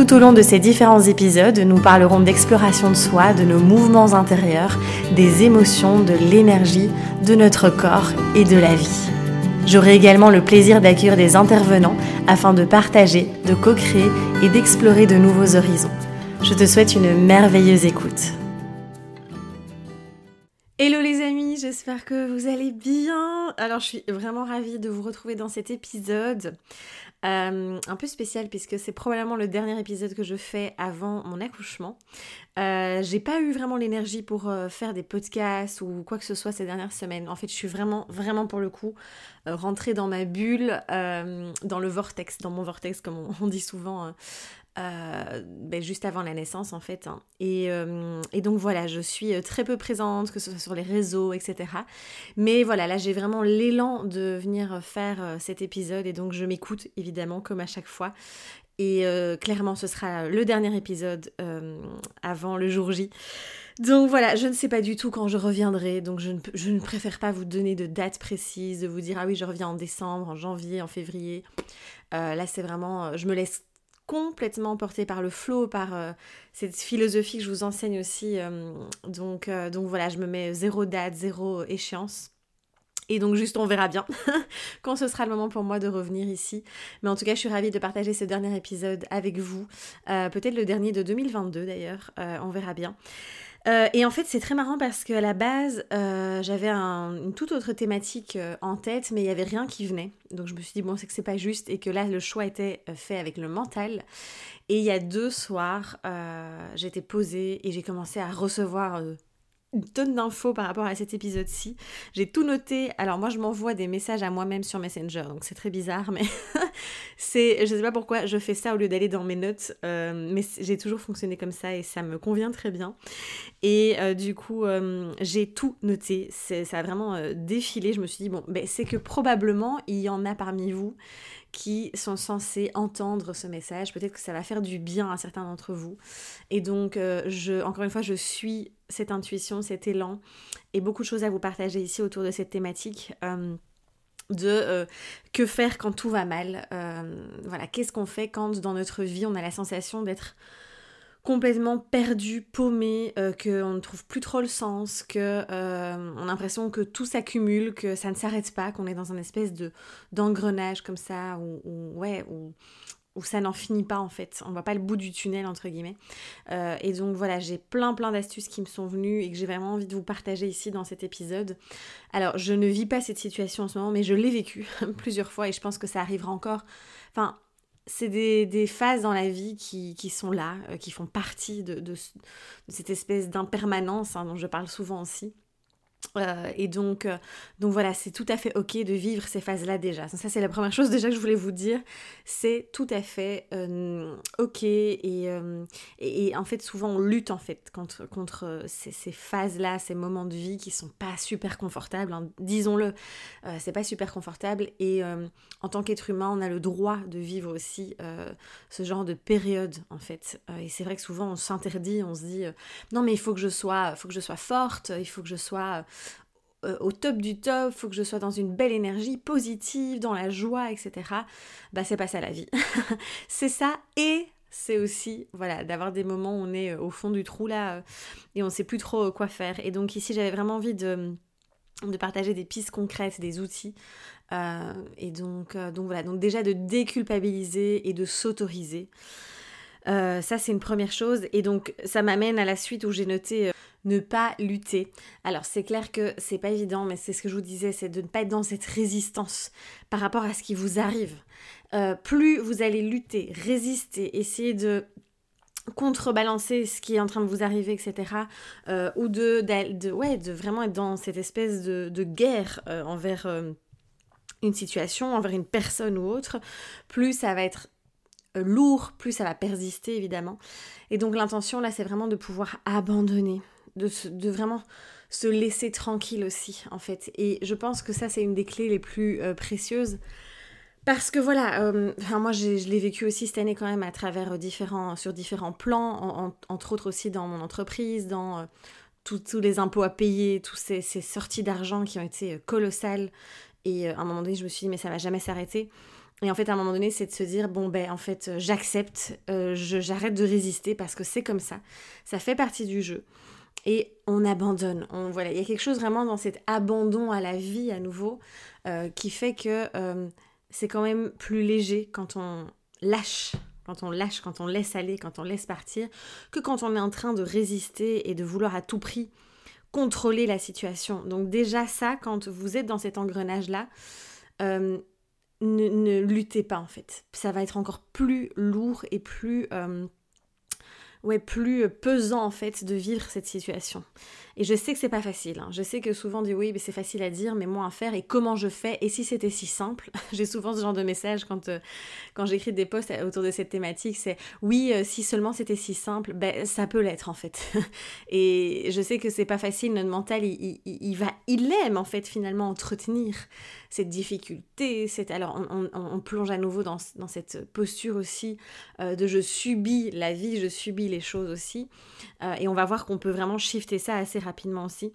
Tout au long de ces différents épisodes, nous parlerons d'exploration de soi, de nos mouvements intérieurs, des émotions, de l'énergie, de notre corps et de la vie. J'aurai également le plaisir d'accueillir des intervenants afin de partager, de co-créer et d'explorer de nouveaux horizons. Je te souhaite une merveilleuse écoute. Hello les amis, j'espère que vous allez bien. Alors je suis vraiment ravie de vous retrouver dans cet épisode. Euh, un peu spécial puisque c'est probablement le dernier épisode que je fais avant mon accouchement. Euh, j'ai pas eu vraiment l'énergie pour euh, faire des podcasts ou quoi que ce soit ces dernières semaines. En fait, je suis vraiment, vraiment pour le coup rentrée dans ma bulle, dans le vortex, dans mon vortex comme on dit souvent euh, ben, juste avant la naissance en fait. Hein. Euh, et, donc voilà, je suis euh, très peu présente, que ce soit sur les réseaux, etc. Mais voilà, là j'ai vraiment l'élan de venir faire cet épisode et donc je m'écoute évidemment comme à chaque fois. Et clairement, ce sera le dernier épisode avant le jour J. Donc voilà, je ne sais pas du tout quand je reviendrai, donc je ne, je ne, préfère pas vous donner de date précise, de vous dire ah oui je reviens en décembre, en janvier, en février. là c'est vraiment, je me laisse complètement portée par le flow, par euh, cette philosophie que je vous enseigne aussi. Euh, donc, euh, donc voilà, je me mets zéro date, zéro échéance. Et donc juste on verra bien quand ce sera le moment pour moi de revenir ici. Mais en tout cas je suis ravie de partager ce dernier épisode avec vous. Peut-être le dernier de 2022 d'ailleurs, on verra bien. Euh, et en fait, c'est très marrant parce qu'à la base, euh, j'avais une toute autre thématique euh, en tête, mais il n'y avait rien qui venait. Donc je me suis dit, bon, c'est que c'est pas juste et que là, le choix était fait avec le mental. Et il y a deux soirs, j'étais posée et j'ai commencé à recevoir une tonne d'infos par rapport à cet épisode-ci. J'ai tout noté. Alors moi, je m'envoie des messages à moi-même sur Messenger, donc c'est très bizarre, mais c'est, je sais pas pourquoi je fais ça au lieu d'aller dans mes notes, euh, mais j'ai toujours fonctionné comme ça et ça me convient très bien. Et euh, du coup, euh, j'ai tout noté. ça a vraiment défilé. Je me suis dit bon, ben c'est que probablement il y en a parmi vous qui sont censés entendre ce message. Peut-être que ça va faire du bien à certains d'entre vous. Et donc, je, encore une fois, je suis cette intuition, cet élan et beaucoup de choses à vous partager ici autour de cette thématique. Euh, de euh, que faire quand tout va mal. Euh, voilà, qu'est-ce qu'on fait quand dans notre vie on a la sensation d'être complètement perdu, paumé, qu'on ne trouve plus trop le sens, que on a l'impression que tout s'accumule, que ça ne s'arrête pas, qu'on est dans un espèce de d'engrenage comme ça, ou, ouais, ou où ça n'en finit pas en fait, on voit pas le bout du tunnel entre guillemets. Euh, et donc voilà, j'ai plein plein d'astuces qui me sont venues et que j'ai vraiment envie de vous partager ici dans cet épisode. Alors je ne vis pas cette situation en ce moment, mais je l'ai vécue plusieurs fois et je pense que ça arrivera encore. Enfin, c'est des, phases dans la vie qui, sont là, euh, qui font partie de, cette espèce d'impermanence hein, dont je parle souvent aussi. Euh, et donc, euh, donc voilà, c'est tout à fait ok de vivre ces phases-là déjà. Ça, c'est la première chose déjà que je voulais vous dire. C'est tout à fait euh, ok. Et, et, en fait, souvent, on lutte en fait contre, contre ces, phases-là, ces moments de vie qui sont pas super confortables. Hein. Disons-le, c'est pas super confortable. Et en tant qu'être humain, on a le droit de vivre aussi ce genre de période en fait. et c'est vrai que souvent, on s'interdit, on se dit non mais il faut que je sois, faut que je sois forte, il faut que je sois euh, au top du top, faut que je sois dans une belle énergie positive, dans la joie, etc. Bah c'est pas ça la vie. c'est ça et c'est aussi voilà d'avoir des moments où on est euh, au fond du trou là euh, et on sait plus trop quoi faire. Et donc ici j'avais vraiment envie de de partager des pistes concrètes, des outils. et donc, donc voilà, donc déjà de déculpabiliser et de s'autoriser. Ça, c'est une première chose. Et donc, ça m'amène à la suite où j'ai noté ne pas lutter. Alors c'est clair que c'est pas évident, mais c'est ce que je vous disais, c'est de ne pas être dans cette résistance par rapport à ce qui vous arrive. Euh, plus vous allez lutter, résister, essayer de contrebalancer ce qui est en train de vous arriver, etc. Euh, ou de, de, ouais, de vraiment être dans cette espèce de, guerre euh, envers une situation, envers une personne ou autre, plus ça va être lourd, plus ça va persister évidemment. Et donc l'intention là, c'est vraiment de pouvoir abandonner, de, vraiment se laisser tranquille aussi, en fait. Et je pense que ça, c'est une des clés les plus euh, précieuses. Parce que voilà, euh, moi je l'ai vécu aussi cette année quand même à travers différents, sur différents plans, entre autres aussi dans mon entreprise, dans tous les impôts à payer, toutes ces, ces sorties d'argent qui ont été colossales. Et à un moment donné, je me suis dit, mais ça va jamais s'arrêter. Et en fait, à un moment donné, c'est de se dire, bon, ben, en fait, j'accepte, j'arrête de résister parce que c'est comme ça. Ça fait partie du jeu et on abandonne. On, voilà, il y a quelque chose vraiment dans cet abandon à la vie à nouveau euh, qui fait que euh, c'est quand même plus léger quand on lâche, quand on lâche, quand on laisse aller, quand on laisse partir, que quand on est en train de résister et de vouloir à tout prix contrôler la situation. Donc déjà ça, quand vous êtes dans cet engrenage-là, euh, ne, luttez pas en fait. Ça va être encore plus lourd et plus ouais, plus pesant en fait de vivre cette situation. Et je sais que c'est pas facile. Hein. Je sais que souvent on dit oui, mais c'est facile à dire, mais moi à faire et comment je fais et si c'était si simple? J'ai souvent ce genre de message quand, euh, quand j'écris des posts autour de cette thématique, c'est oui, euh, si seulement c'était si simple, ben ça peut l'être en fait. et je sais que c'est pas facile, notre mental il, il, va, il aime en fait finalement entretenir cette difficulté. C'est alors on, on, plonge à nouveau dans, dans cette posture aussi euh, de je subis la vie, je subis les choses aussi, et on va voir qu'on peut vraiment shifter ça assez rapidement aussi.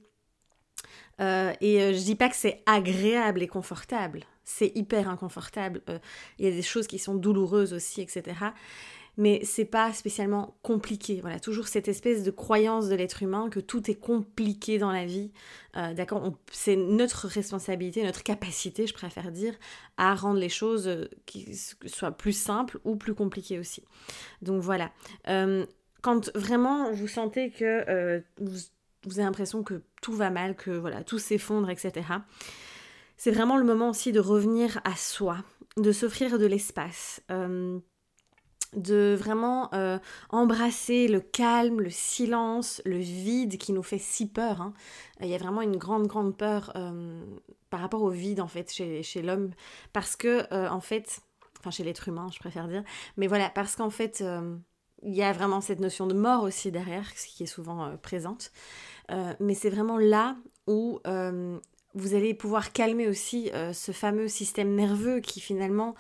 Euh, et euh, je dis pas que c'est agréable et confortable, c'est hyper inconfortable. Euh, il y a des choses qui sont douloureuses aussi, etc. Mais c'est pas spécialement compliqué. Voilà, toujours cette espèce de croyance de l'être humain que tout est compliqué dans la vie. D'accord C'est notre responsabilité, notre capacité, je préfère dire, à rendre les choses qui soient plus simples ou plus compliquées aussi. Donc voilà quand vraiment vous sentez que vous vous avez l'impression que tout va mal, que voilà, tout s'effondre, etc. C'est vraiment le moment aussi de revenir à soi, de s'offrir de l'espace, euh, de vraiment euh, embrasser le calme, le silence, le vide qui nous fait si peur. Hein. Il y a vraiment une grande, grande peur euh, par rapport au vide, en fait, chez, chez l'homme, parce que, en fait, enfin, chez l'être humain, je préfère dire, mais voilà, parce qu'en fait, il y a vraiment cette notion de mort aussi derrière, qui est souvent présente. Euh, mais c'est vraiment là où euh, vous allez pouvoir calmer aussi euh, ce fameux système nerveux qui finalement,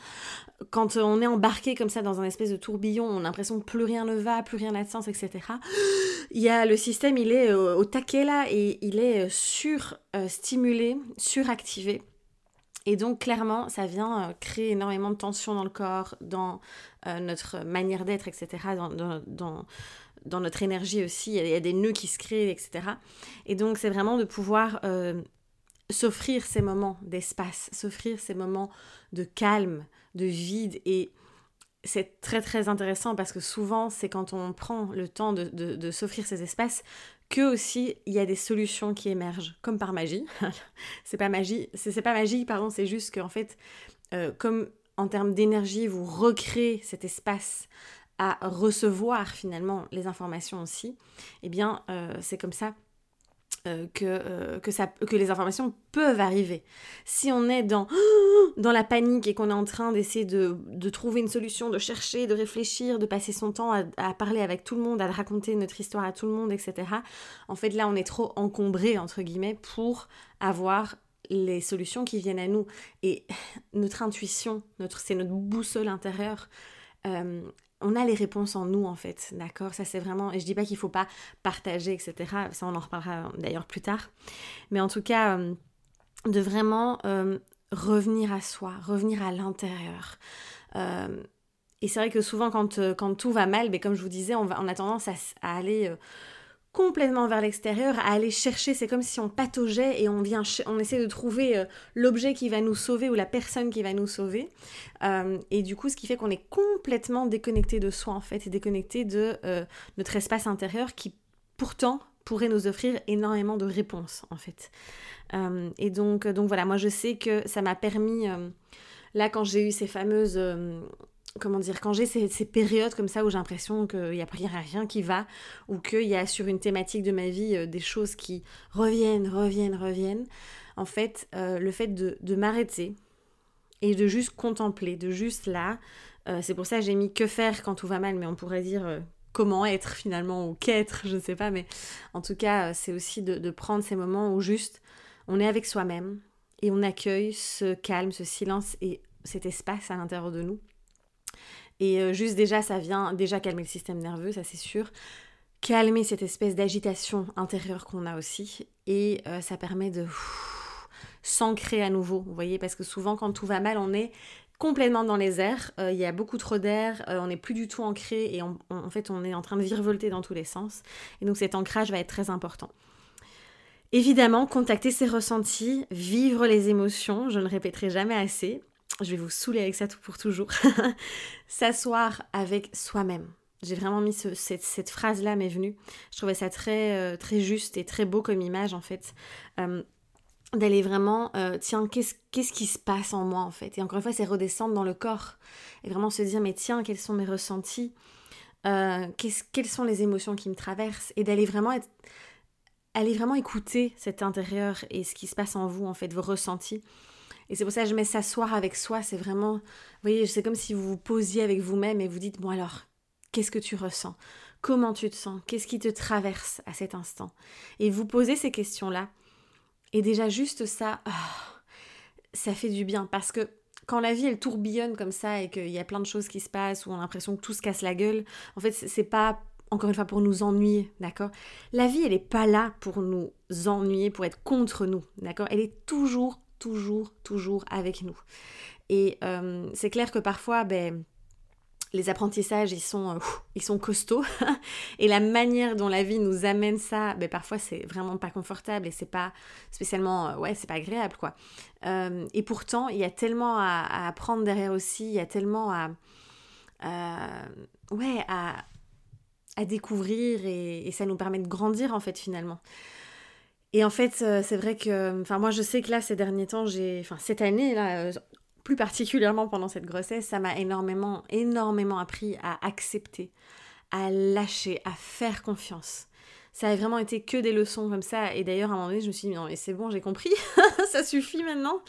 quand on est embarqué comme ça dans un espèce de tourbillon, on a l'impression que plus rien ne va, plus rien n'a de sens, etc. Il y a le système, il est au, taquet là et il est surstimulé, suractivé. Et donc clairement, ça vient créer énormément de tension dans le corps, dans notre manière d'être, etc., notre énergie aussi, il y a des nœuds qui se créent, etc. Et donc c'est vraiment de pouvoir euh, s'offrir ces moments d'espace, s'offrir ces moments de calme, de vide. Et c'est très très intéressant parce que souvent c'est quand on prend le temps de, de, s'offrir ces espaces que aussi il y a des solutions qui émergent, comme par magie. c'est pas magie, c'est pas magie, pardon, c'est juste qu'en fait, euh, comme en termes d'énergie, vous recréez cet espace à recevoir finalement les informations aussi, eh bien euh, c'est comme ça euh, que, euh, que, que les informations peuvent arriver. Si on est dans, dans la panique et qu'on est en train d'essayer de, de, trouver une solution, de chercher, de réfléchir, de passer son temps à, à, parler avec tout le monde, à raconter notre histoire à tout le monde, etc., en fait là on est trop encombré, entre guillemets, pour avoir les solutions qui viennent à nous. Et notre intuition, notre, c'est notre boussole intérieure, on a les réponses en nous en fait, d'accord? Ça c'est vraiment, et je dis pas qu'il faut pas partager, etc. Ça on en reparlera d'ailleurs plus tard. Mais en tout cas, euh, de vraiment euh, revenir à soi, revenir à l'intérieur. Euh, et c'est vrai que souvent quand, tout va mal, mais comme je vous disais, on, a tendance à aller complètement vers l'extérieur, à aller chercher, c'est comme si on pataugeait et on vient, on essaie de trouver euh, l'objet qui va nous sauver ou la personne qui va nous sauver. Euh, et du coup, ce qui fait qu'on est complètement déconnecté de soi en fait, et déconnecté de euh, notre espace intérieur qui pourtant pourrait nous offrir énormément de réponses en fait. et donc, donc voilà, moi je sais que ça m'a permis, là quand j'ai eu ces fameuses comment dire, quand j'ai ces, périodes comme ça où j'ai l'impression qu'il n'y a rien, qui va, ou qu'il y a sur une thématique de ma vie euh, des choses qui reviennent, reviennent, reviennent, en fait, euh, le fait de, m'arrêter et de juste contempler, de juste là, euh, c'est pour ça que j'ai mis que faire quand tout va mal, mais on pourrait dire comment être finalement ou qu'être, je ne sais pas, mais en tout cas, c'est aussi de, prendre ces moments où juste on est avec soi-même et on accueille ce calme, ce silence et cet espace à l'intérieur de nous. Et euh, juste déjà, ça vient déjà calmer le système nerveux, ça c'est sûr. Calmer cette espèce d'agitation intérieure qu'on a aussi. Et euh, ça permet de s'ancrer à nouveau, vous voyez, parce que souvent quand tout va mal, on est complètement dans les airs, euh, il y a beaucoup trop d'air, on n'est plus du tout ancré et en fait on est en train de virevolter dans tous les sens. Et donc cet ancrage va être très important. Évidemment, contacter ses ressentis, vivre les émotions, je ne répéterai jamais assez, je vais vous saouler avec ça tout pour toujours, s'asseoir avec soi-même. J'ai vraiment mis cette, phrase-là m'est venue. Je trouvais ça très, euh, très juste et très beau comme image en fait. Euh, d'aller vraiment, euh, tiens, qu'est-ce, qu'est-ce qui se passe en moi en fait? Et encore une fois, c'est redescendre dans le corps et vraiment se dire, mais tiens, quels sont mes ressentis? Quelles sont les émotions qui me traversent? Et d'aller vraiment être, aller vraiment écouter cet intérieur et ce qui se passe en vous en fait, vos ressentis. Et c'est pour ça que je mets s'asseoir avec soi, c'est vraiment, vous voyez, c'est comme si vous vous posiez avec vous-même et vous dites, bon alors, qu'est-ce que tu ressens? Comment tu te sens? Qu'est-ce qui te traverse à cet instant? Et vous posez ces questions-là. Et déjà juste ça, ah, ça fait du bien. Parce que quand la vie elle tourbillonne comme ça et qu'il y a plein de choses qui se passent où on a l'impression que tout se casse la gueule, en fait c'est pas encore une fois pour nous ennuyer, d'accord? La vie elle est pas là pour nous ennuyer, pour être contre nous, d'accord? Elle est toujours toujours, toujours avec nous. Et euh, c'est clair que parfois, ben, les apprentissages, ils sont, euh, ils sont costauds. et la manière dont la vie nous amène ça, ben, parfois, c'est vraiment pas confortable et c'est pas spécialement, euh, ouais, c'est pas agréable, quoi. et pourtant, il y a tellement à, apprendre derrière aussi, il y a tellement à, ouais, à, découvrir et, ça nous permet de grandir, en fait, finalement. Et en fait, euh, c'est vrai que, enfin, moi, je sais que là, ces derniers temps, j'ai, enfin, cette année, euh, plus particulièrement pendant cette grossesse, ça m'a énormément, énormément appris à accepter, à lâcher, à faire confiance. Ça a vraiment été que des leçons comme ça. Et d'ailleurs, à un moment donné, je me suis dit, non, mais c'est bon, j'ai compris, ça suffit maintenant.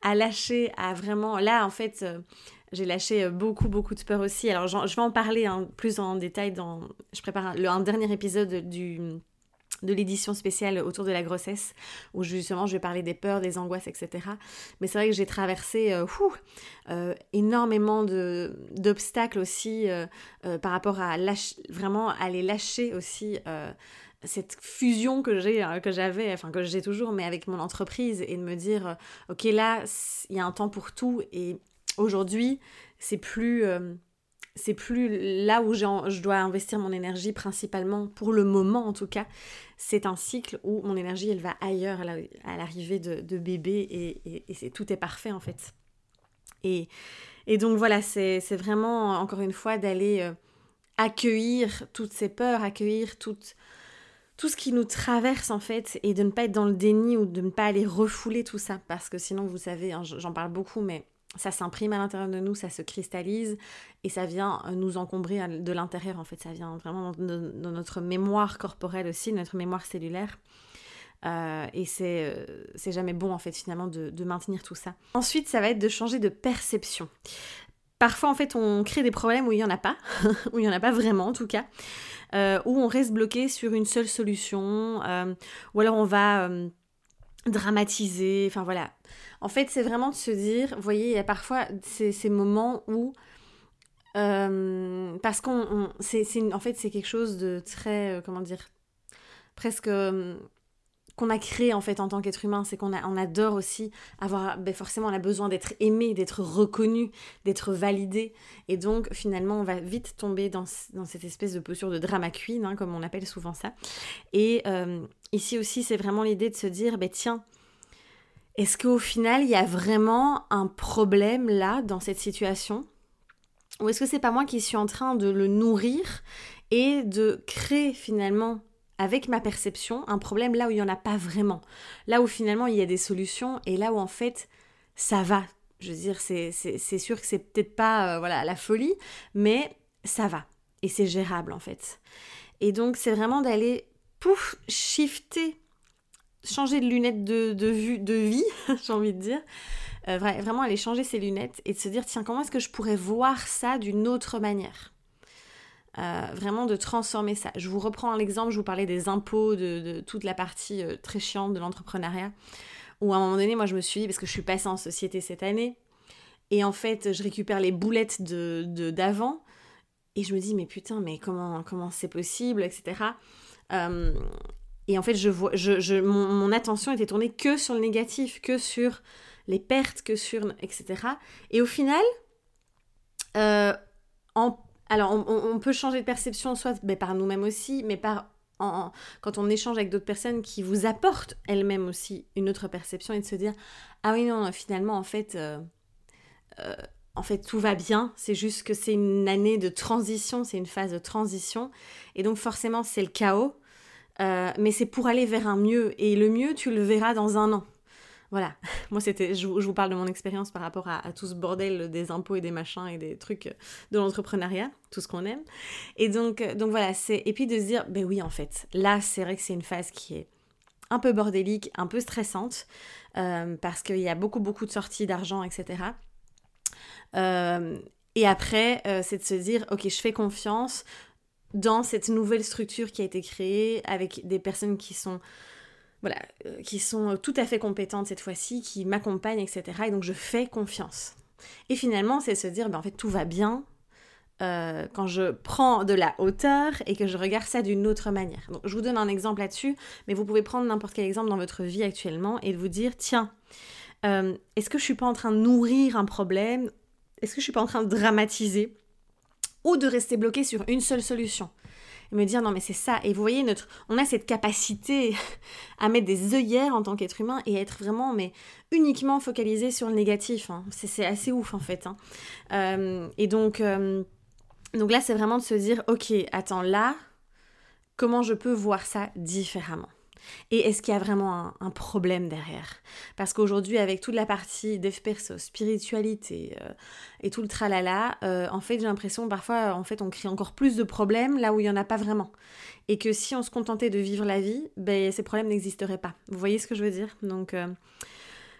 À lâcher, à vraiment. Là, en fait, euh, j'ai lâché beaucoup, beaucoup de peur aussi. Alors, je vais en parler hein, plus en détail dans. Je prépare un dernier épisode du de l'édition spéciale autour de la grossesse, où justement je vais parler des peurs, des angoisses, etc. Mais c'est vrai que j'ai traversé euh, euh, énormément d'obstacles aussi euh, par rapport à vraiment aller lâcher aussi cette fusion que j'ai que j'avais enfin que j'ai toujours mais avec mon entreprise et de me dire ok là il y a un temps pour tout et aujourd'hui c'est plus c'est plus là où je dois investir mon énergie principalement, pour le moment en tout cas. C'est un cycle où mon énergie, elle va ailleurs à l'arrivée de, bébé et, tout est parfait en fait. Et, donc voilà, c'est, vraiment encore une fois d'aller euh, accueillir toutes ces peurs, accueillir tout ce qui nous traverse en fait et de ne pas être dans le déni ou de ne pas aller refouler tout ça parce que sinon vous savez, hein, j'en parle beaucoup mais ça s'imprime à l'intérieur de nous, ça se cristallise et ça vient euh, nous encombrer de l'intérieur en fait, ça vient vraiment dans, notre mémoire corporelle aussi, notre mémoire cellulaire. Euh, et euh, c'est jamais bon en fait finalement de, maintenir tout ça. Ensuite, ça va être de changer de perception. Parfois en fait on crée des problèmes où il n'y en a pas, où il n'y en a pas vraiment en tout cas, où on reste bloqué sur une seule solution, ou alors on va dramatiser, enfin voilà, en fait, c'est vraiment de se dire, vous voyez, il y a parfois ces, ces moments où euh, parce qu'on c'est en fait c'est quelque chose de très euh, comment dire presque euh, qu'on a créé en fait en tant qu'être humain c'est qu'on on adore aussi avoir ben forcément on a besoin d'être aimé d'être reconnu d'être validé. Et donc finalement on va vite tomber dans, cette espèce de posture de drama queen hein, comme on appelle souvent ça. Et ici aussi c'est vraiment l'idée de se dire ben tiens est-ce qu'au final, il y a vraiment un problème là, dans cette situation? Ou est-ce que c'est pas moi qui suis en train de le nourrir et de créer finalement, avec ma perception, un problème là où il n'y en a pas vraiment Là où finalement il y a des solutions et là où en fait ça va. Je veux dire, c'est sûr que c'est peut-être pas euh, voilà, la folie, mais ça va. Et c'est gérable en fait. Et donc c'est vraiment d'aller, pouf, shifter changer de lunettes de, vue, de vie, j'ai envie de dire. Euh, vraiment aller changer ses lunettes et de se dire tiens comment est-ce que je pourrais voir ça d'une autre manière? Euh, vraiment de transformer ça. Je vous reprends l'exemple, je vous parlais des impôts, de, toute la partie euh, très chiante de l'entrepreneuriat, où à un moment donné, moi je me suis dit, parce que je suis passée en société cette année, et en fait je récupère les boulettes de d'avant, et je me dis, mais putain, mais comment comment c'est possible, etc. Euh, et en fait, je vois, je, mon, attention était tournée que sur le négatif, que sur les pertes, que sur... etc. Et au final, en alors, on, peut changer de perception, soit ben, par nous-mêmes aussi, mais par quand on échange avec d'autres personnes qui vous apportent elles-mêmes aussi une autre perception et de se dire ah oui non finalement en fait euh, euh, en fait tout va bien. C'est juste que c'est une année de transition c'est une phase de transition. Et donc forcément c'est le chaos. Euh, mais c'est pour aller vers un mieux. Et le mieux tu le verras dans un an voilà, moi c'était, je, vous parle de mon expérience par rapport à, tout ce bordel des impôts et des machins et des trucs de l'entrepreneuriat, tout ce qu'on aime. Et donc, donc voilà, c'est et puis de se dire, ben oui en fait, là c'est vrai que c'est une phase qui est un peu bordélique, un peu stressante, euh, parce qu'il y a beaucoup beaucoup de sorties d'argent, etc. Euh, et après, euh, c'est de se dire, ok, je fais confiance dans cette nouvelle structure qui a été créée avec des personnes qui sont voilà, euh, qui sont tout à fait compétentes cette fois-ci, qui m'accompagnent, etc. Et donc je fais confiance. Et finalement, c'est se dire, ben, en fait, tout va bien euh, quand je prends de la hauteur et que je regarde ça d'une autre manière. Donc je vous donne un exemple là-dessus, mais vous pouvez prendre n'importe quel exemple dans votre vie actuellement et vous dire, tiens, euh, est-ce que je suis pas en train de nourrir un problème? Est-ce que je suis pas en train de dramatiser? Ou de rester bloqué sur une seule solution? Et me dire non mais c'est ça. Et vous voyez, notre, on a cette capacité à mettre des œillères en tant qu'être humain et à être vraiment mais uniquement focalisé sur le négatif. Hein. C'est assez ouf en fait. Hein. Euh, et donc, euh, donc là, c'est vraiment de se dire ok, attends là, comment je peux voir ça différemment? Et est-ce qu'il y a vraiment un, problème derrière? Parce qu'aujourd'hui, avec toute la partie dev spiritualité euh, et tout le tralala, euh, en fait, j'ai l'impression parfois, en fait, on crée encore plus de problèmes là où il n'y en a pas vraiment. Et que si on se contentait de vivre la vie, ben, ces problèmes n'existeraient pas. Vous voyez ce que je veux dire? Donc, euh,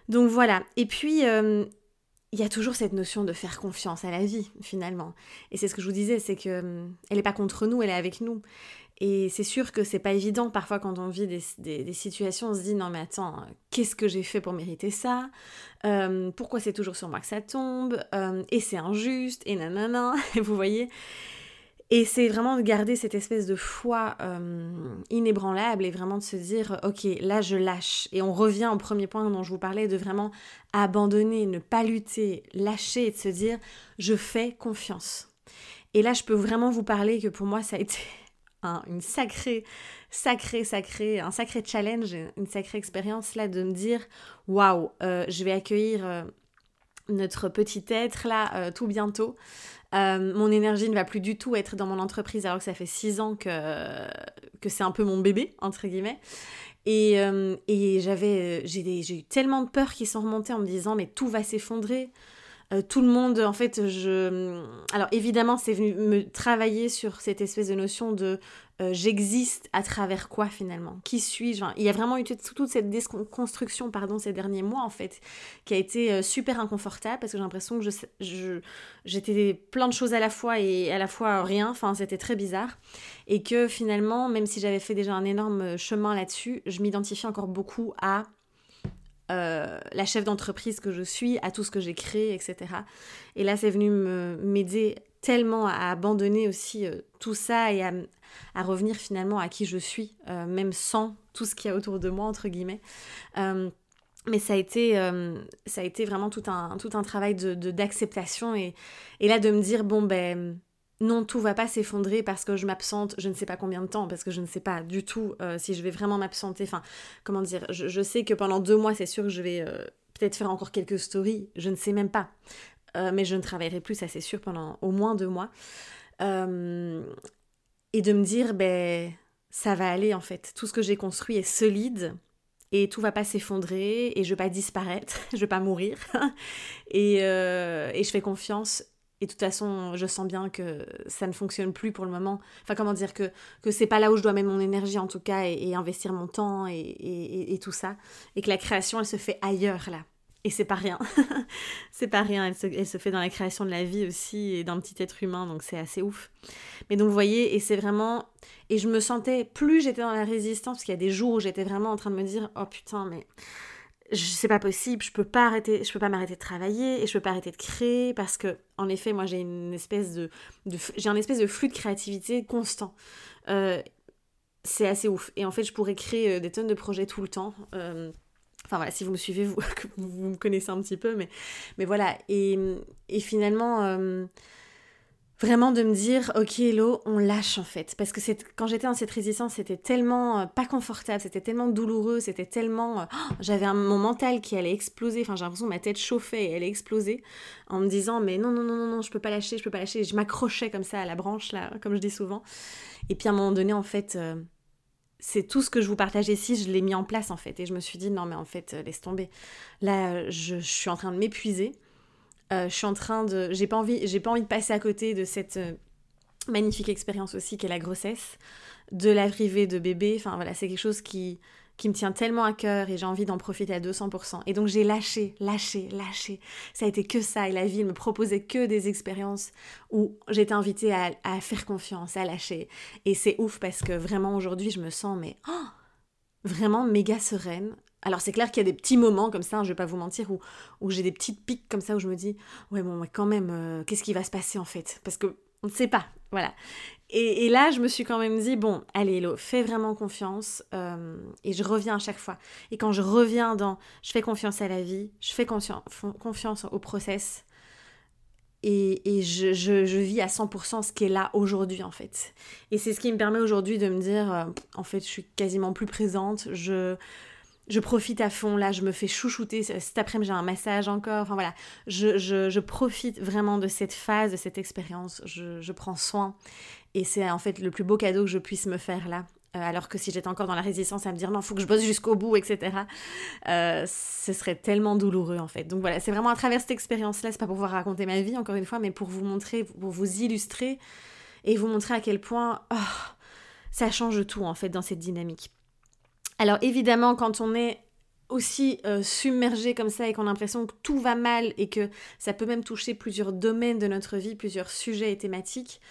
donc voilà. Et puis, il y a toujours cette notion de faire confiance à la vie, finalement. Et c'est ce que je vous disais, c'est que elle n'est pas contre nous, elle est avec nous. Et c'est sûr que c'est pas évident parfois quand on vit des, situations, on se dit non mais attends, qu'est-ce que j'ai fait pour mériter ça? Euh, Pourquoi c'est toujours sur moi que ça tombe? Euh, Et c'est injuste, et nanana, et vous voyez? Et c'est vraiment de garder cette espèce de foi euh, inébranlable et vraiment de se dire, ok, là je lâche. Et on revient au premier point dont je vous parlais, de vraiment abandonner, ne pas lutter, lâcher et de se dire, je fais confiance. Et là, je peux vraiment vous parler que pour moi, ça a été un, une sacrée, sacrée, sacrée, un sacré challenge, une sacrée expérience là de me dire waouh, euh, je vais accueillir euh, notre petit être là euh, tout bientôt. mon énergie ne va plus du tout être dans mon entreprise alors que ça fait six ans que, que c'est un peu mon bébé, entre guillemets. Et, et j'avais, j'ai eu tellement de peurs qui sont remontées en me disant mais tout va s'effondrer. Euh, tout le monde, en fait, je... Alors évidemment, c'est venu me travailler sur cette espèce de notion de euh, j'existe à travers quoi finalement? Qui suis-je? Il y a vraiment eu toute cette déconstruction, pardon, ces derniers mois, en fait, qui a été euh, super inconfortable parce que j'ai l'impression que je, j'étais plein de choses à la fois et à la fois rien, enfin, c'était très bizarre. Et que finalement, même si j'avais fait déjà un énorme chemin là-dessus, je m'identifie encore beaucoup à euh, la chef d'entreprise que je suis, à tout ce que j'ai créé, etc. Et là, c'est venu m'aider tellement à abandonner aussi euh, tout ça et à, revenir finalement à qui je suis, euh, même sans tout ce qu'il y a autour de moi, entre guillemets. mais ça a, été, ça a été vraiment tout un, tout un travail d'acceptation de, d'acceptation et, et là de me dire, bon ben non, tout va pas s'effondrer parce que je m'absente je ne sais pas combien de temps, parce que je ne sais pas du tout euh, si je vais vraiment m'absenter. Enfin, comment dire, je, sais que pendant deux mois, c'est sûr que je vais euh, peut-être faire encore quelques stories, je ne sais même pas. Euh, mais je ne travaillerai plus, ça c'est sûr, pendant au moins deux mois. et de me dire, ben, ça va aller en fait. Tout ce que j'ai construit est solide et tout va pas s'effondrer et je vais pas disparaître, je vais pas mourir. et, et je fais confiance et de toute façon, je sens bien que ça ne fonctionne plus pour le moment. Enfin, comment dire, que, que c'est pas là où je dois mettre mon énergie en tout cas et, investir mon temps et, et, tout ça. Et que la création, elle se fait ailleurs là. Et c'est pas rien. c'est pas rien. Elle se, fait dans la création de la vie aussi et d'un petit être humain, donc c'est assez ouf. Mais donc vous voyez, et c'est vraiment. Et je me sentais, plus j'étais dans la résistance, parce qu'il y a des jours où j'étais vraiment en train de me dire, oh putain, mais c'est pas possible, je peux pas arrêter, je peux pas m'arrêter de travailler et je peux pas arrêter de créer parce que en effet moi j'ai une espèce de, j'ai un espèce de flux de créativité constant. Euh, c'est assez ouf et en fait je pourrais créer euh, des tonnes de projets tout le temps. Euh, enfin voilà, si vous me suivez, vous, vous me connaissez un petit peu, mais, mais voilà. Et, et finalement, vraiment de me dire ok hello on lâche en fait parce que quand j'étais dans cette résistance c'était tellement euh, pas confortable c'était tellement douloureux c'était tellement euh, oh, j'avais mon mental qui allait exploser enfin j'ai l'impression que ma tête chauffait et elle explosait en me disant mais non non non non non je peux pas lâcher je peux pas lâcher je m'accrochais comme ça à la branche là comme je dis souvent et puis à un moment donné en fait euh, c'est tout ce que je vous partage ici, je l'ai mis en place en fait. Et je me suis dit, non mais en fait, laisse tomber. Là, je suis en train de m'épuiser. Euh, je suis en train de. J'ai pas, envie, j'ai pas envie de passer à côté de cette euh, magnifique expérience aussi qu'est la grossesse, de l'arrivée de bébé. Enfin voilà, c'est quelque chose qui, qui me tient tellement à cœur et j'ai envie d'en profiter à 200%. Et donc j'ai lâché, lâché, lâché. Ça a été que ça et la vie me proposait que des expériences où j'étais invitée à, à, faire confiance, à lâcher. Et c'est ouf parce que vraiment aujourd'hui je me sens mais oh, vraiment méga sereine, alors c'est clair qu'il y a des petits moments comme ça, je hein, je vais pas vous mentir, où, où j'ai des petites piques comme ça où je me dis ouais bon quand même euh, qu'est-ce qui va se passer en fait? Parce que on ne sait pas, voilà. Et, là je me suis quand même dit bon allez Hello, fais vraiment confiance euh, et je reviens à chaque fois. Et quand je reviens dans je fais confiance à la vie, je fais confiance au process et, et je, je, je, vis à 100% ce qui est là aujourd'hui en fait. Et c'est ce qui me permet aujourd'hui de me dire euh, en fait je suis quasiment plus présente, je je profite à fond, là, je me fais chouchouter. Cet après-midi, j'ai un massage encore. Enfin voilà, je, je, je, profite vraiment de cette phase, de cette expérience. Je, je, prends soin. Et c'est en fait le plus beau cadeau que je puisse me faire là. Euh, alors que si j'étais encore dans la résistance à me dire non, faut que je bosse jusqu'au bout, etc., euh, ce serait tellement douloureux en fait. Donc voilà, c'est vraiment à travers cette expérience-là, c'est pas pour vous raconter ma vie encore une fois, mais pour vous montrer, pour vous illustrer et vous montrer à quel point oh, ça change tout en fait dans cette dynamique. Alors évidemment, quand on est aussi euh, submergé comme ça et qu'on a l'impression que tout va mal et que ça peut même toucher plusieurs domaines de notre vie, plusieurs sujets et thématiques,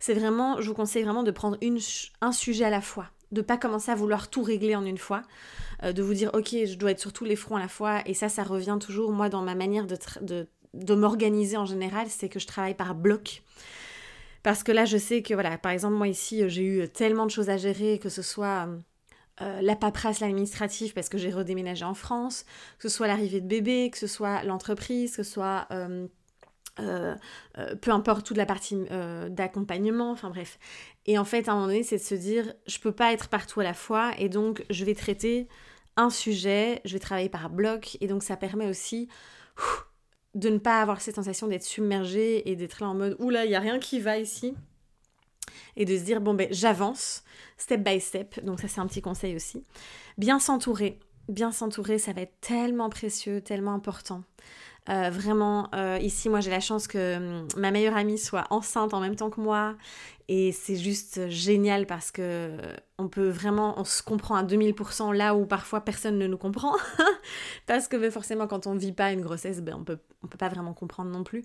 c'est vraiment, je vous conseille vraiment de prendre une, un sujet à la fois, de pas commencer à vouloir tout régler en une fois, euh, de vous dire ok, je dois être sur tous les fronts à la fois et ça, ça revient toujours moi dans ma manière de, de, m'organiser en général, c'est que je travaille par bloc. Parce que là, je sais que, voilà, par exemple, moi ici, j'ai eu tellement de choses à gérer, que ce soit euh, euh, la paperasse, l'administratif, parce que j'ai redéménagé en France, que ce soit l'arrivée de bébé, que ce soit l'entreprise, que ce soit euh, euh, peu importe toute la partie d'accompagnement, enfin bref. Et en fait, à un moment donné, c'est de se dire, je peux pas être partout à la fois, et donc je vais traiter un sujet, je vais travailler par bloc, et donc ça permet aussi de ne pas avoir cette sensation d'être submergé et d'être là en mode, oula, il y a rien qui va ici et de se dire bon ben j'avance step by step. Donc ça c'est un petit conseil aussi. Bien s'entourer, bien s'entourer, ça va être tellement précieux, tellement important. Euh, vraiment, euh, ici, moi, j'ai la chance que hum, ma meilleure amie soit enceinte en même temps que moi. Et c'est juste génial parce que on peut vraiment, on se comprend à 2000% là où parfois personne ne nous comprend. parce que ben, forcément, quand on ne vit pas une grossesse, ben, on peut, on peut pas vraiment comprendre non plus.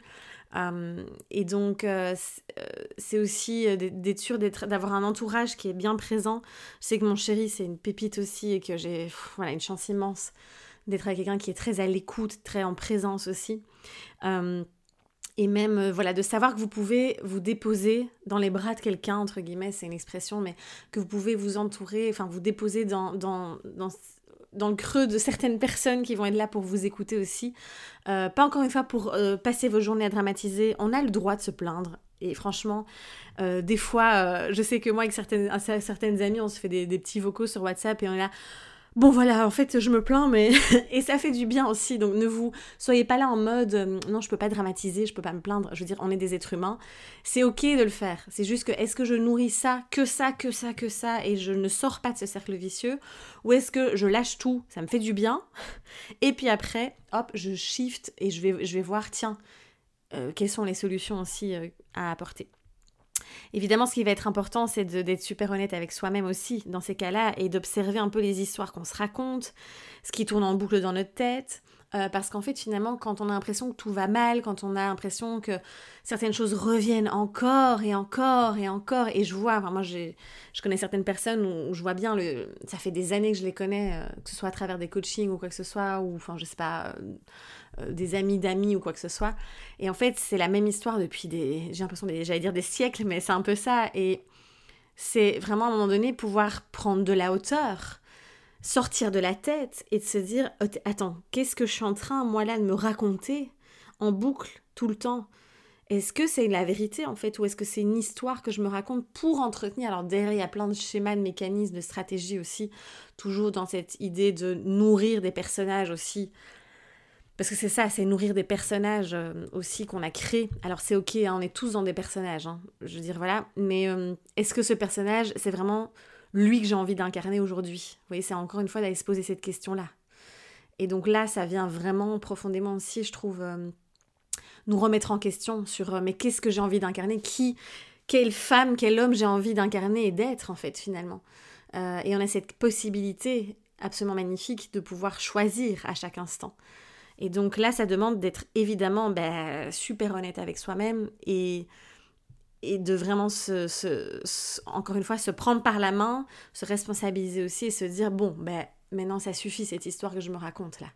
Euh, et donc, euh, euh, c'est aussi d'être sûr d'avoir un entourage qui est bien présent. Je sais que mon chéri, c'est une pépite aussi et que j'ai voilà, une chance immense d'être avec quelqu'un qui est très à l'écoute, très en présence aussi. et même, voilà, de savoir que vous pouvez vous déposer dans les bras de quelqu'un, entre guillemets, c'est une expression, mais que vous pouvez vous entourer, enfin, vous déposer dans, dans, dans dans le creux de certaines personnes qui vont être là pour vous écouter aussi. Euh, pas encore une fois pour euh, passer vos journées à dramatiser. On a le droit de se plaindre. Et franchement, euh, des fois, je sais que moi, avec certaines, certaines amies, on se fait des, des petits vocaux sur WhatsApp et on est là bon voilà, en fait, je me plains, mais et ça fait du bien aussi. Donc ne vous soyez pas là en mode euh, non, je peux pas dramatiser, je peux pas me plaindre. Je veux dire, on est des êtres humains. C'est ok de le faire. C'est juste que est-ce que je nourris ça, que ça, que ça, que ça, et je ne sors pas de ce cercle vicieux, ou est-ce que je lâche tout, ça me fait du bien, et puis après, hop, je shift et je vais, voir, tiens, euh, quelles sont les solutions aussi euh, à apporter. Évidemment, ce qui va être important, c'est d'être super honnête avec soi-même aussi dans ces cas-là et d'observer un peu les histoires qu'on se raconte, ce qui tourne en boucle dans notre tête. Euh, parce qu'en fait, finalement, quand on a l'impression que tout va mal, quand on a l'impression que certaines choses reviennent encore et encore et encore, et je vois, enfin, moi, je connais certaines personnes où, je vois bien, le, ça fait des années que je les connais, euh, que ce soit à travers des coachings ou quoi que ce soit, ou, enfin, je sais pas, euh, des amis d'amis ou quoi que ce soit. Et en fait, c'est la même histoire depuis des, j'ai l'impression, j'allais dire des siècles, mais c'est un peu ça. Et c'est vraiment à un moment donné pouvoir prendre de la hauteur sortir de la tête et de se dire attends, qu'est-ce que je suis en train, moi là, de me raconter en boucle tout le temps? Est-ce que c'est la vérité en fait ou est-ce que c'est une histoire que je me raconte pour entretenir? Alors derrière, il y a plein de schémas, de mécanismes, de stratégies aussi, toujours dans cette idée de nourrir des personnages aussi. Parce que c'est ça, c'est nourrir des personnages euh, aussi qu'on a créés. Alors c'est ok, hein, on est tous dans des personnages, hein, je veux dire voilà. Mais euh, est-ce que ce personnage, c'est vraiment lui que j'ai envie d'incarner aujourd'hui? Vous voyez, c'est encore une fois d'aller se poser cette question-là. Et donc là, ça vient vraiment profondément aussi, je trouve, euh, nous remettre en question sur mais qu'est-ce que j'ai envie d'incarner? Qui, quelle femme, quel homme j'ai envie d'incarner et d'être en fait finalement? Et on a cette possibilité absolument magnifique de pouvoir choisir à chaque instant. Et donc là, ça demande d'être évidemment ben, super honnête avec soi-même et et de vraiment se, encore une fois, se prendre par la main, se responsabiliser aussi et se dire, bon, ben, maintenant ça suffit cette histoire que je me raconte là.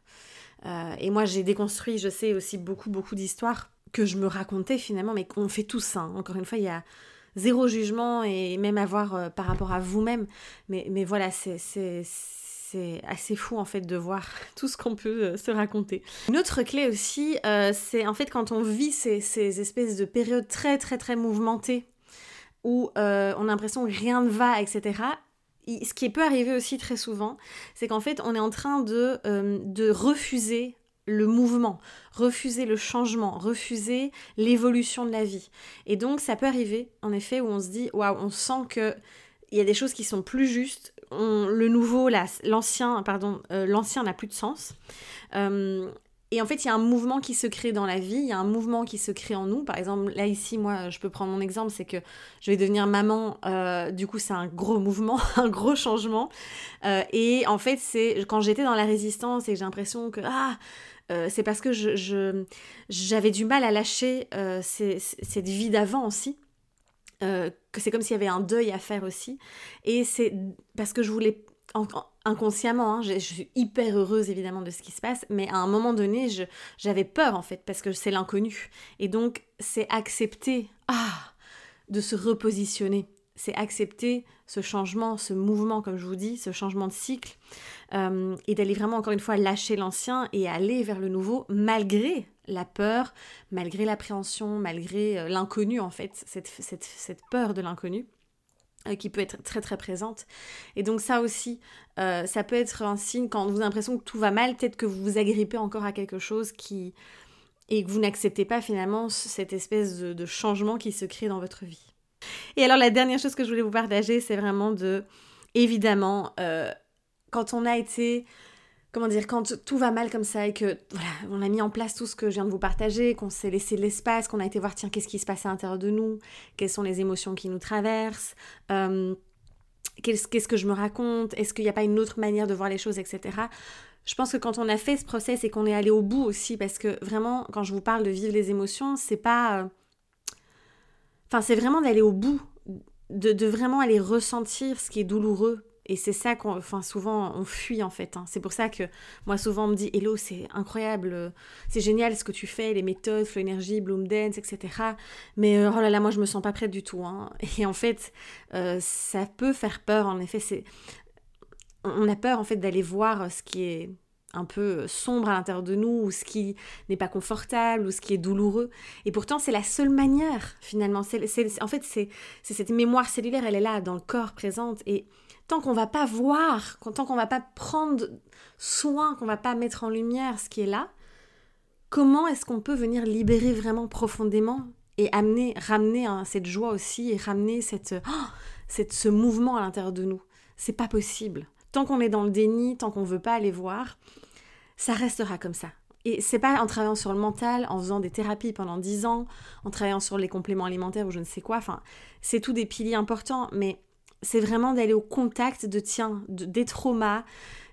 Euh, et moi j'ai déconstruit, je sais aussi beaucoup, beaucoup d'histoires que je me racontais finalement, mais qu'on fait tous. ça. Encore une fois, il y a zéro jugement et même avoir euh, par rapport à vous-même. Mais, mais voilà, c'est c'est assez fou en fait de voir tout ce qu'on peut euh, se raconter. Une autre clé aussi, euh, c'est en fait quand on vit ces, ces, espèces de périodes très très très mouvementées où euh, on a l'impression que rien ne va, etc. Ce qui peut arriver aussi très souvent, c'est qu'en fait on est en train de, de refuser le mouvement, refuser le changement, refuser l'évolution de la vie. Et donc ça peut arriver en effet où on se dit waouh, on sent que il y a des choses qui sont plus justes, le nouveau, l'ancien, pardon, euh, l'ancien n'a plus de sens. Euh, et en fait, il y a un mouvement qui se crée dans la vie, il y a un mouvement qui se crée en nous. Par exemple, là ici, moi, je peux prendre mon exemple, c'est que je vais devenir maman. Euh, du coup, c'est un gros mouvement, un gros changement. et en fait, c'est quand j'étais dans la résistance et j'ai l'impression que ah, c'est parce que j'avais du mal à lâcher cette vie d'avant aussi. Euh, que c'est comme s'il y avait un deuil à faire aussi. Et c'est parce que je voulais, inconsciemment, hein, je, suis hyper heureuse évidemment de ce qui se passe, mais à un moment donné, j'avais peur en fait, parce que c'est l'inconnu. Et donc, c'est accepter, ah, de se repositionner. C'est accepter ce changement, ce mouvement, comme je vous dis, ce changement de cycle, euh, et d'aller vraiment, encore une fois, lâcher l'ancien et aller vers le nouveau, malgré la peur, malgré l'appréhension, malgré euh, l'inconnu en fait, cette, peur de l'inconnu euh, qui peut être très très présente. Et donc ça aussi, euh, ça peut être un signe quand vous avez l'impression que tout va mal, peut-être que vous vous agrippez encore à quelque chose qui et que vous n'acceptez pas finalement cette espèce de, changement qui se crée dans votre vie. Et alors la dernière chose que je voulais vous partager, c'est vraiment de, évidemment, quand on a été comment dire, quand tout va mal comme ça et que voilà, on a mis en place tout ce que je viens de vous partager, qu'on s'est laissé l'espace, qu'on a été voir tiens qu'est-ce qui se passe à l'intérieur de nous, quelles sont les émotions qui nous traversent, euh, qu'est-ce que je me raconte, est-ce qu'il n'y a pas une autre manière de voir les choses, etc. Je pense que quand on a fait ce process et qu'on est allé au bout aussi, parce que vraiment, quand je vous parle de vivre les émotions, c'est pas. Euh, enfin, c'est vraiment d'aller au bout, de, de, vraiment aller ressentir ce qui est douloureux, et c'est ça qu'on, enfin, souvent, on fuit en fait. Hein. C'est pour ça que moi, souvent, on me dit Hello, c'est incroyable, c'est génial ce que tu fais, les méthodes, Flow Energy, Bloom Dance, etc. Mais euh, oh là là, moi, je me sens pas prête du tout. Hein. Et en fait, euh, ça peut faire peur. En effet, c'est. On a peur en fait d'aller voir ce qui est un peu sombre à l'intérieur de nous, ou ce qui n'est pas confortable, ou ce qui est douloureux. Et pourtant, c'est la seule manière, finalement. En fait, c'est, cette mémoire cellulaire, elle est là, dans le corps, présente. Et tant qu'on va pas voir, tant qu'on va pas prendre soin, qu'on va pas mettre en lumière ce qui est là, comment est-ce qu'on peut venir libérer vraiment profondément et amener, ramener cette joie aussi et ramener cette, oh, cette, ce mouvement à l'intérieur de nous? C'est pas possible. Tant qu'on est dans le déni, tant qu'on veut pas aller voir, ça restera comme ça. Et c'est pas en travaillant sur le mental, en faisant des thérapies pendant 10 ans, en travaillant sur les compléments alimentaires ou je ne sais quoi, enfin, c'est tout des piliers importants, mais c'est vraiment d'aller au contact de, tiens, des traumas,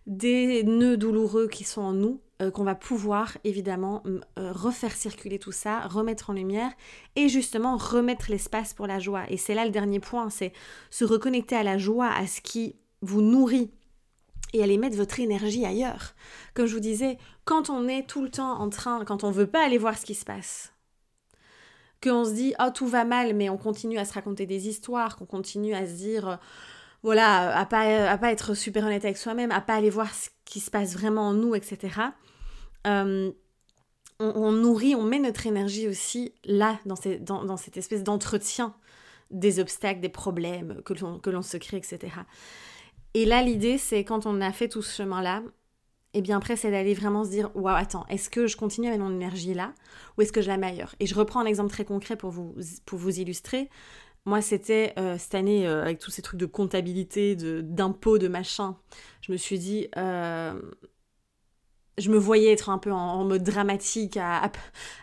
des nœuds douloureux qui sont en nous euh, qu'on va pouvoir évidemment euh, refaire circuler tout ça, remettre en lumière et justement remettre l'espace pour la joie. Et c'est là le dernier point, c'est se reconnecter à la joie, à ce qui vous nourrit et aller mettre votre énergie ailleurs. Comme je vous disais, quand on est tout le temps en train, quand on veut pas aller voir ce qui se passe, qu'on se dit oh tout va mal, mais on continue à se raconter des histoires, qu'on continue à se dire voilà, à pas, à pas être super honnête avec soi-même, à pas aller voir ce qui se passe vraiment en nous, etc. Euh, on, nourrit, on met notre énergie aussi là, dans, dans cette espèce d'entretien des obstacles, des problèmes que l'on se crée, etc. Et là, l'idée, c'est quand on a fait tout ce chemin-là, et eh bien après, c'est d'aller vraiment se dire, waouh, attends, est-ce que je continue avec mon énergie là, ou est-ce que je la mets ailleurs Et je reprends un exemple très concret pour vous, illustrer. Moi, c'était euh, cette année, euh, avec tous ces trucs de comptabilité, d'impôts, de, machin, je me suis dit, euh, je me voyais être un peu en, mode dramatique, à,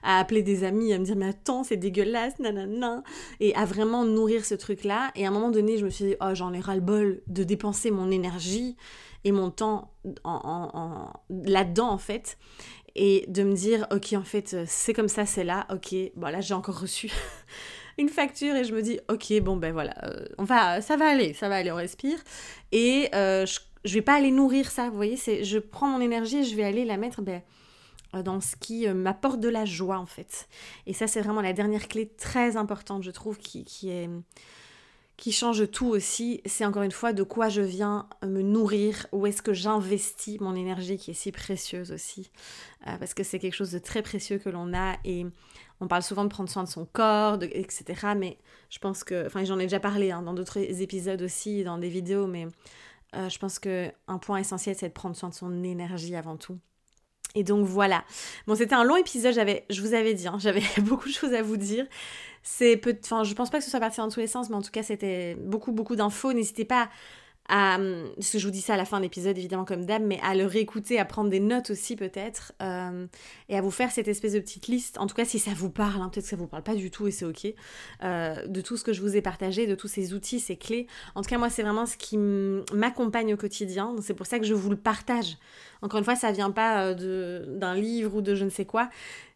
appeler des amis, à me dire, mais attends, c'est dégueulasse, nanana, et à vraiment nourrir ce truc-là. Et à un moment donné, je me suis dit, oh, j'en ai ras-le-bol de dépenser mon énergie et mon temps en, là-dedans, en fait et de me dire ok en fait c'est comme ça c'est là ok bon là j'ai encore reçu une facture et je me dis ok bon ben voilà euh, on va ça va aller ça va aller on respire et euh, je vais pas aller nourrir ça vous voyez c'est je prends mon énergie et je vais aller la mettre ben, euh, dans ce qui m'apporte de la joie en fait et ça c'est vraiment la dernière clé très importante je trouve qui, qui est qui change tout aussi, c'est encore une fois de quoi je viens me nourrir, où est-ce que j'investis mon énergie qui est si précieuse aussi, parce que c'est quelque chose de très précieux que l'on a et on parle souvent de prendre soin de son corps, etc. Mais je pense que, enfin j'en ai déjà parlé hein, dans d'autres épisodes aussi, dans des vidéos, mais euh, je pense que un point essentiel c'est de prendre soin de son énergie avant tout. Et donc voilà. Bon, c'était un long épisode, j'avais, je vous avais dit, hein, j'avais beaucoup de choses à vous dire. C'est peu, enfin, je pense pas que ce soit parti dans tous les sens, mais en tout cas, c'était beaucoup, beaucoup d'infos. N'hésitez pas à, que je vous dis ça à la fin de l'épisode évidemment comme d'hab, mais à le réécouter, à prendre des notes aussi peut-être, euh, et à vous faire cette espèce de petite liste, en tout cas si ça vous parle, hein, peut-être que ça vous parle pas du tout et c'est ok, euh, de tout ce que je vous ai partagé, de tous ces outils, ces clés. En tout cas moi c'est vraiment ce qui m'accompagne au quotidien, c'est pour ça que je vous le partage. Encore une fois, ça vient pas euh, d'un livre ou de je ne sais quoi,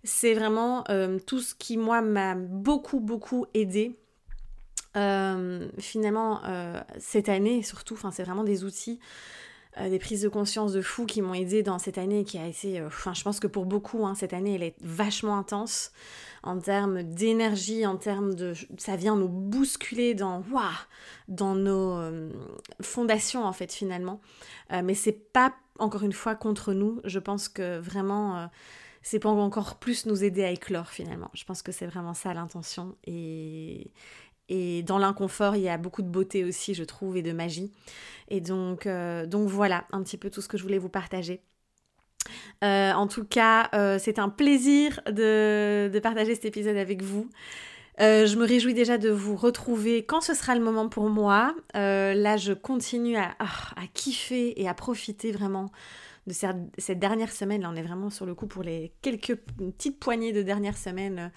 c'est vraiment tout ce qui moi m'a beaucoup beaucoup aidé euh, finalement, euh, cette année, surtout, c'est vraiment des outils, euh, des prises de conscience de fou qui m'ont aidé dans cette année qui a été, enfin, je pense que pour beaucoup, hein, cette année, elle est vachement intense en termes d'énergie, en termes de, ça vient nous bousculer dans, waouh, dans nos fondations en fait finalement. mais c'est pas encore une fois contre nous. Je pense que vraiment c'est pour encore plus nous aider à éclore finalement. Je pense que c'est vraiment ça l'intention. Et, et dans l'inconfort, il y a beaucoup de beauté aussi, je trouve, et de magie. Et donc, euh, donc voilà, un petit peu tout ce que je voulais vous partager. Euh, en tout cas, euh, c'est un plaisir de, partager cet épisode avec vous. je me réjouis déjà de vous retrouver quand ce sera le moment pour moi. là, je continue ah, à, kiffer et à profiter vraiment de cette dernière semaine. Là, on est vraiment sur le coup pour les quelques petites poignées de dernière semaine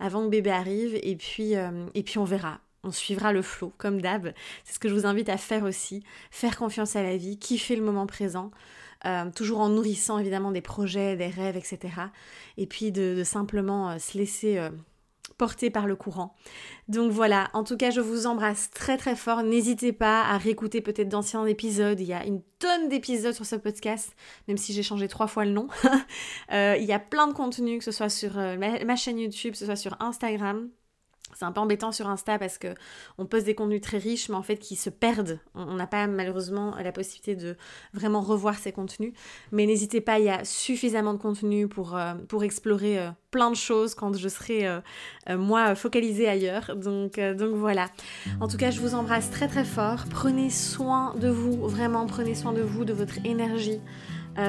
avant que bébé arrive. Et puis, et puis on verra on suivra le flot, comme d'hab. C'est ce que je vous invite à faire aussi. Faire confiance à la vie, kiffer le moment présent. Euh, toujours en nourrissant évidemment des projets, des rêves, etc. Et puis de, simplement euh, se laisser euh, porter par le courant. Donc voilà, en tout cas je vous embrasse très très fort. N'hésitez pas à réécouter peut-être d'anciens épisodes. Il y a une tonne d'épisodes sur ce podcast, même si j'ai changé trois fois le nom. il y a plein de contenus, que ce soit sur ma chaîne YouTube, que ce soit sur Instagram. C'est un peu embêtant sur Insta parce que on poste des contenus très riches, mais en fait qui se perdent. On n'a pas malheureusement la possibilité de vraiment revoir ces contenus. Mais n'hésitez pas, il y a suffisamment de contenu pour, euh, pour explorer euh, plein de choses quand je serai euh, moi focalisée ailleurs. Donc, donc voilà. En tout cas, je vous embrasse très très fort. Prenez soin de vous, vraiment prenez soin de vous, de votre énergie.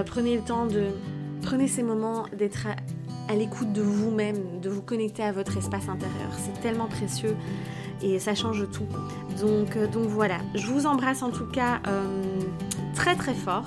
prenez le temps de prenez ces moments d'être à l'écoute de vous-même, de vous connecter à votre espace intérieur. C'est tellement précieux et ça change tout. Donc, euh, voilà, je vous embrasse en tout cas euh, très très fort.